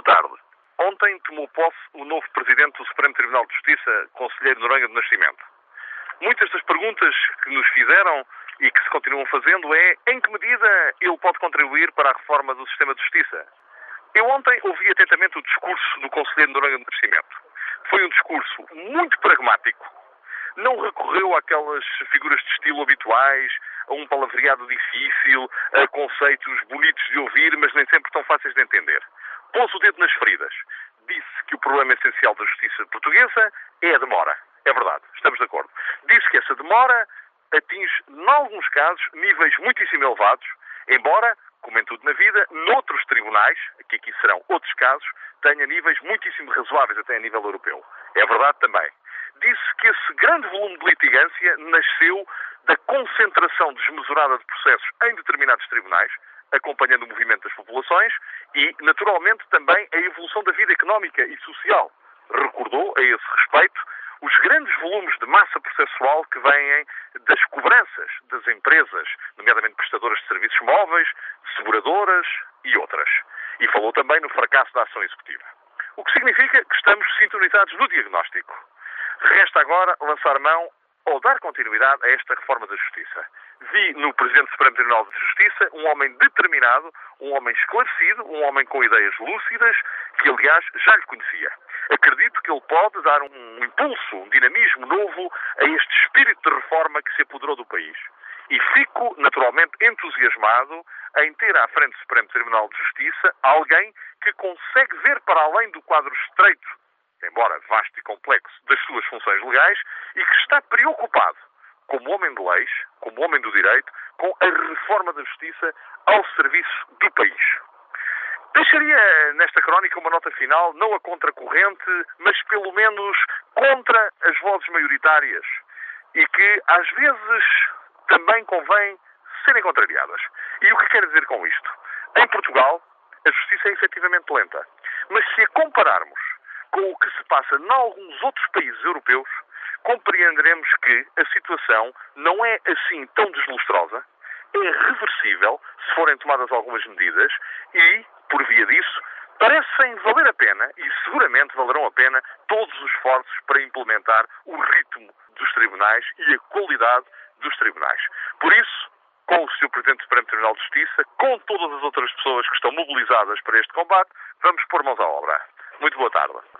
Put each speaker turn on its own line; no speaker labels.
boa tarde. Ontem tomou posse o novo Presidente do Supremo Tribunal de Justiça, Conselheiro Noronha de Nascimento. Muitas das perguntas que nos fizeram e que se continuam fazendo é em que medida ele pode contribuir para a reforma do sistema de justiça. Eu ontem ouvi atentamente o discurso do Conselheiro Noronha de Nascimento. Foi um discurso muito pragmático, não recorreu àquelas figuras de estilo habituais, a um palavreado difícil, a conceitos bonitos de ouvir, mas nem sempre tão fáceis de entender. Pôs o dedo nas feridas. Disse que o problema essencial da justiça portuguesa é a demora. É verdade, estamos de acordo. Disse que essa demora atinge, em alguns casos, níveis muitíssimo elevados, embora, como em tudo na vida, noutros tribunais, que aqui serão outros casos, tenha níveis muitíssimo razoáveis até a nível europeu. É verdade também disse que esse grande volume de litigância nasceu da concentração desmesurada de processos em determinados tribunais, acompanhando o movimento das populações e, naturalmente, também a evolução da vida económica e social. Recordou, a esse respeito, os grandes volumes de massa processual que vêm das cobranças das empresas, nomeadamente prestadoras de serviços móveis, seguradoras e outras. E falou também no fracasso da ação executiva. O que significa que estamos sintonizados no diagnóstico. Resta agora lançar mão ou dar continuidade a esta reforma da Justiça. Vi no Presidente do Supremo Tribunal de Justiça um homem determinado, um homem esclarecido, um homem com ideias lúcidas, que aliás já lhe conhecia. Acredito que ele pode dar um impulso, um dinamismo novo a este espírito de reforma que se apoderou do país. E fico, naturalmente, entusiasmado em ter à frente do Supremo Tribunal de Justiça alguém que consegue ver para além do quadro estreito embora vasto e complexo, das suas funções legais e que está preocupado, como homem de leis, como homem do direito, com a reforma da justiça ao serviço do país. Deixaria nesta crónica uma nota final, não a contracorrente, mas pelo menos contra as vozes maioritárias e que às vezes também convém serem contrariadas. E o que quero dizer com isto? Em Portugal, a justiça é efetivamente lenta. Mas se a compararmos com o que se passa em alguns outros países europeus, compreenderemos que a situação não é assim tão deslustrosa, é reversível se forem tomadas algumas medidas e, por via disso, parecem valer a pena e seguramente valerão a pena todos os esforços para implementar o ritmo dos tribunais e a qualidade dos tribunais. Por isso, com o Sr. Presidente do Supremo Tribunal de Justiça, com todas as outras pessoas que estão mobilizadas para este combate, vamos pôr mãos à obra. Muito boa tarde.